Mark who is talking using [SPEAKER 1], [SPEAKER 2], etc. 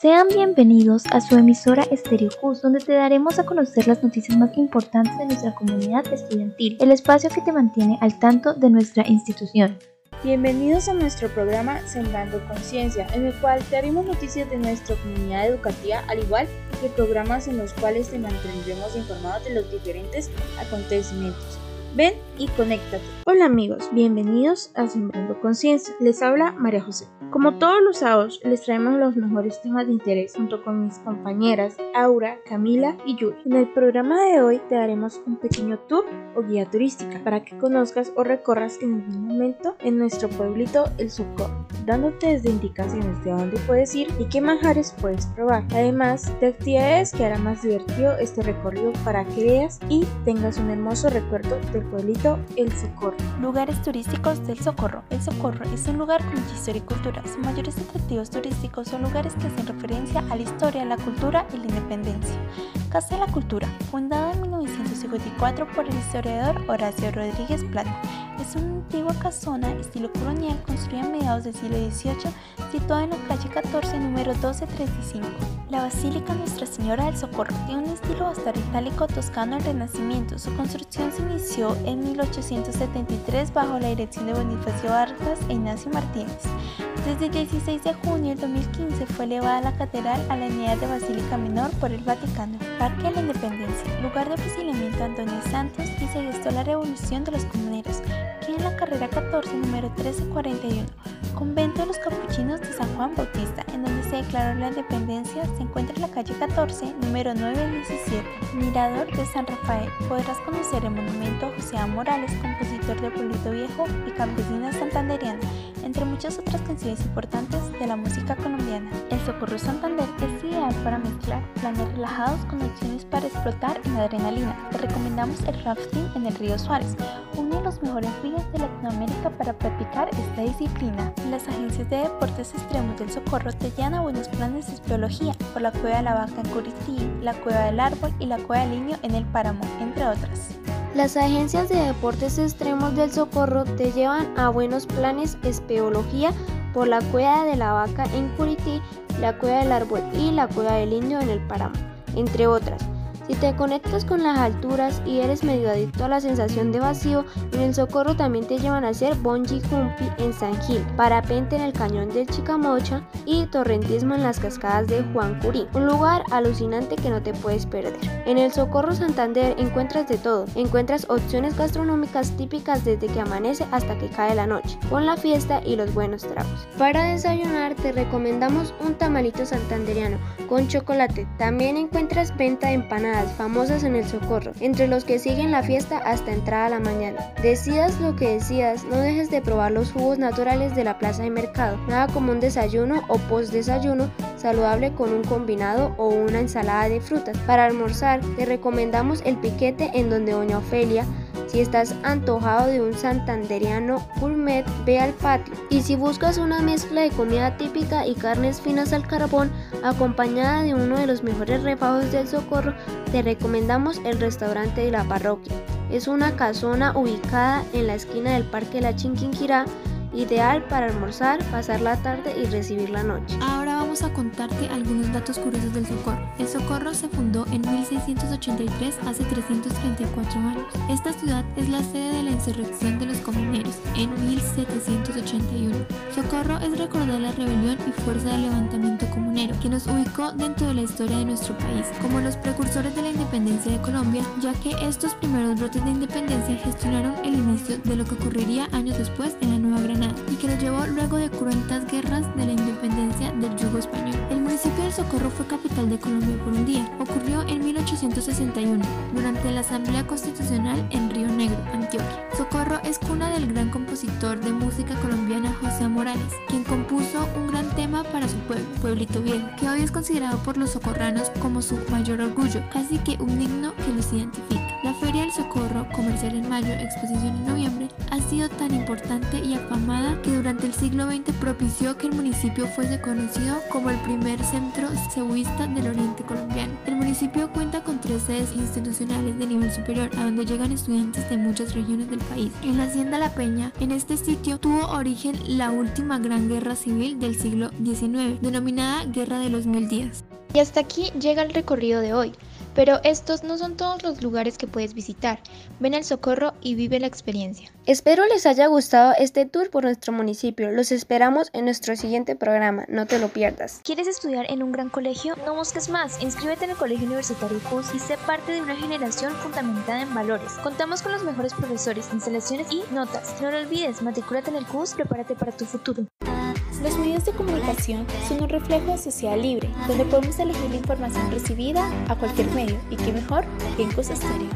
[SPEAKER 1] Sean bienvenidos a su emisora Estéreo Cus, donde te daremos a conocer las noticias más importantes de nuestra comunidad estudiantil, el espacio que te mantiene al tanto de nuestra institución.
[SPEAKER 2] Bienvenidos a nuestro programa Sembrando Conciencia, en el cual te haremos noticias de nuestra comunidad educativa, al igual que programas en los cuales te mantendremos informados de los diferentes acontecimientos. Ven y conéctate. Hola amigos, bienvenidos a Sembrando Conciencia. Les habla María José. Como todos los sábados, les traemos los mejores temas de interés junto con mis compañeras Aura, Camila y Yuri. En el programa de hoy te daremos un pequeño tour o guía turística para que conozcas o recorras en algún momento en nuestro pueblito El Socorro, dándote desde indicaciones de dónde puedes ir y qué manjares puedes probar. Además de actividades que hará más divertido este recorrido para que veas y tengas un hermoso recuerdo del pueblito El Socorro.
[SPEAKER 3] Lugares turísticos del Socorro. El Socorro es un lugar con historia y cultura sus mayores atractivos turísticos son lugares que hacen referencia a la historia, la cultura y la independencia. Casa de la Cultura, fundada en 1954 por el historiador Horacio Rodríguez Plata, es una antigua casona estilo colonial construida a mediados del siglo XVIII, situada en la calle 14, número 1235. La Basílica Nuestra Señora del Socorro tiene un estilo bastante itálico toscano del Renacimiento. Su construcción se inició en 1873 bajo la dirección de Bonifacio Vargas e Ignacio Martínez. Desde el 16 de junio del 2015 fue elevada la catedral a la unidad de Basílica Menor por el Vaticano. Parque de la Independencia, lugar de fusilamiento de Antonio Santos y se gestó la revolución de los comuneros, que en la carrera 14, número 1341. Convento de los Capuchinos de San Juan Bautista, en donde se declaró la independencia, se encuentra en la calle 14, número 917. Mirador de San Rafael. Podrás conocer el monumento a José A. Morales, compositor de Pueblito Viejo y campesina santanderiana entre muchas otras canciones importantes de la música colombiana. El Socorro Santander es ideal para mezclar planes relajados con opciones para explotar en adrenalina. Te recomendamos el rafting en el río Suárez, uno de los mejores ríos de Latinoamérica para practicar esta disciplina. Las agencias de deportes extremos del Socorro te llevan a buenos planes de biología por la Cueva de la Vaca en Curití, la Cueva del Árbol y la Cueva del Niño en el Páramo, entre otras.
[SPEAKER 4] Las agencias de deportes extremos del Socorro te llevan a buenos planes espeología por la Cueva de la Vaca en Curití, la Cueva del Árbol y la Cueva del Indio en el Páramo, entre otras. Si te conectas con las alturas y eres medio adicto a la sensación de vacío, en el Socorro también te llevan a hacer bungee jumpy en San Gil, parapente en el cañón del Chicamocha y torrentismo en las cascadas de Juan Curí, un lugar alucinante que no te puedes perder. En el Socorro Santander encuentras de todo, encuentras opciones gastronómicas típicas desde que amanece hasta que cae la noche, con la fiesta y los buenos tragos. Para desayunar te recomendamos un tamalito santanderiano con chocolate. También encuentras venta de empanadas famosas en el Socorro, entre los que siguen la fiesta hasta entrada a la mañana. Decidas lo que decidas, no dejes de probar los jugos naturales de la plaza de mercado. Nada como un desayuno o post desayuno saludable con un combinado o una ensalada de frutas. Para almorzar, te recomendamos el piquete en donde Doña Ofelia si estás antojado de un santanderiano gourmet, ve al patio. Y si buscas una mezcla de comida típica y carnes finas al carbón, acompañada de uno de los mejores refajos del socorro, te recomendamos el restaurante de la parroquia. Es una casona ubicada en la esquina del Parque La Chinquinquirá ideal para almorzar, pasar la tarde y recibir la noche.
[SPEAKER 5] Ahora vamos a contarte algunos datos curiosos del Socorro. El Socorro se fundó en 1683, hace 334 años. Esta ciudad es la sede de la insurrección de los comuneros en 1781. Socorro es recordar la rebelión y fuerza de levantamiento comunero que nos ubicó dentro de la historia de nuestro país como los precursores de la independencia de Colombia, ya que estos primeros brotes de independencia gestionaron el inicio de lo que ocurriría años después en la Nueva Granada y que lo llevó luego de cruentas guerras de la independencia del yugo español. El municipio del Socorro fue capital de Colombia por un día. Ocurrió en 1861, durante la Asamblea Constitucional en Río Negro, Antioquia. Socorro es cuna del gran compositor de música colombiana José Morales, quien compuso un gran tema para su pueblo, Pueblito Viejo, que hoy es considerado por los socorranos como su mayor orgullo, casi que un himno que los identifica. La Feria del Socorro, comercial en mayo, exposición en noviembre, ha sido tan importante y afamada que durante el siglo XX propició que el municipio fuese conocido como el primer centro cebuista del oriente colombiano. El municipio cuenta con tres sedes institucionales de nivel superior, a donde llegan estudiantes de muchas regiones del En la Hacienda La Peña, en este sitio tuvo origen la última gran guerra civil del siglo XIX, denominada Guerra de los Mil Días.
[SPEAKER 1] Y hasta aquí llega el recorrido de hoy. Pero estos no son todos los lugares que puedes visitar. Ven al Socorro y vive la experiencia.
[SPEAKER 4] Espero les haya gustado este tour por nuestro municipio. Los esperamos en nuestro siguiente programa. No te lo pierdas.
[SPEAKER 1] ¿Quieres estudiar en un gran colegio? No busques más. Inscríbete en el Colegio Universitario CUS y sé parte de una generación fundamentada en valores. Contamos con los mejores profesores, instalaciones y notas. No lo olvides, matricúlate en el CUS, prepárate para tu futuro.
[SPEAKER 3] Los medios de comunicación son un reflejo de sociedad libre, donde podemos elegir la información recibida a cualquier medio y qué mejor que en Cosa Estéreo.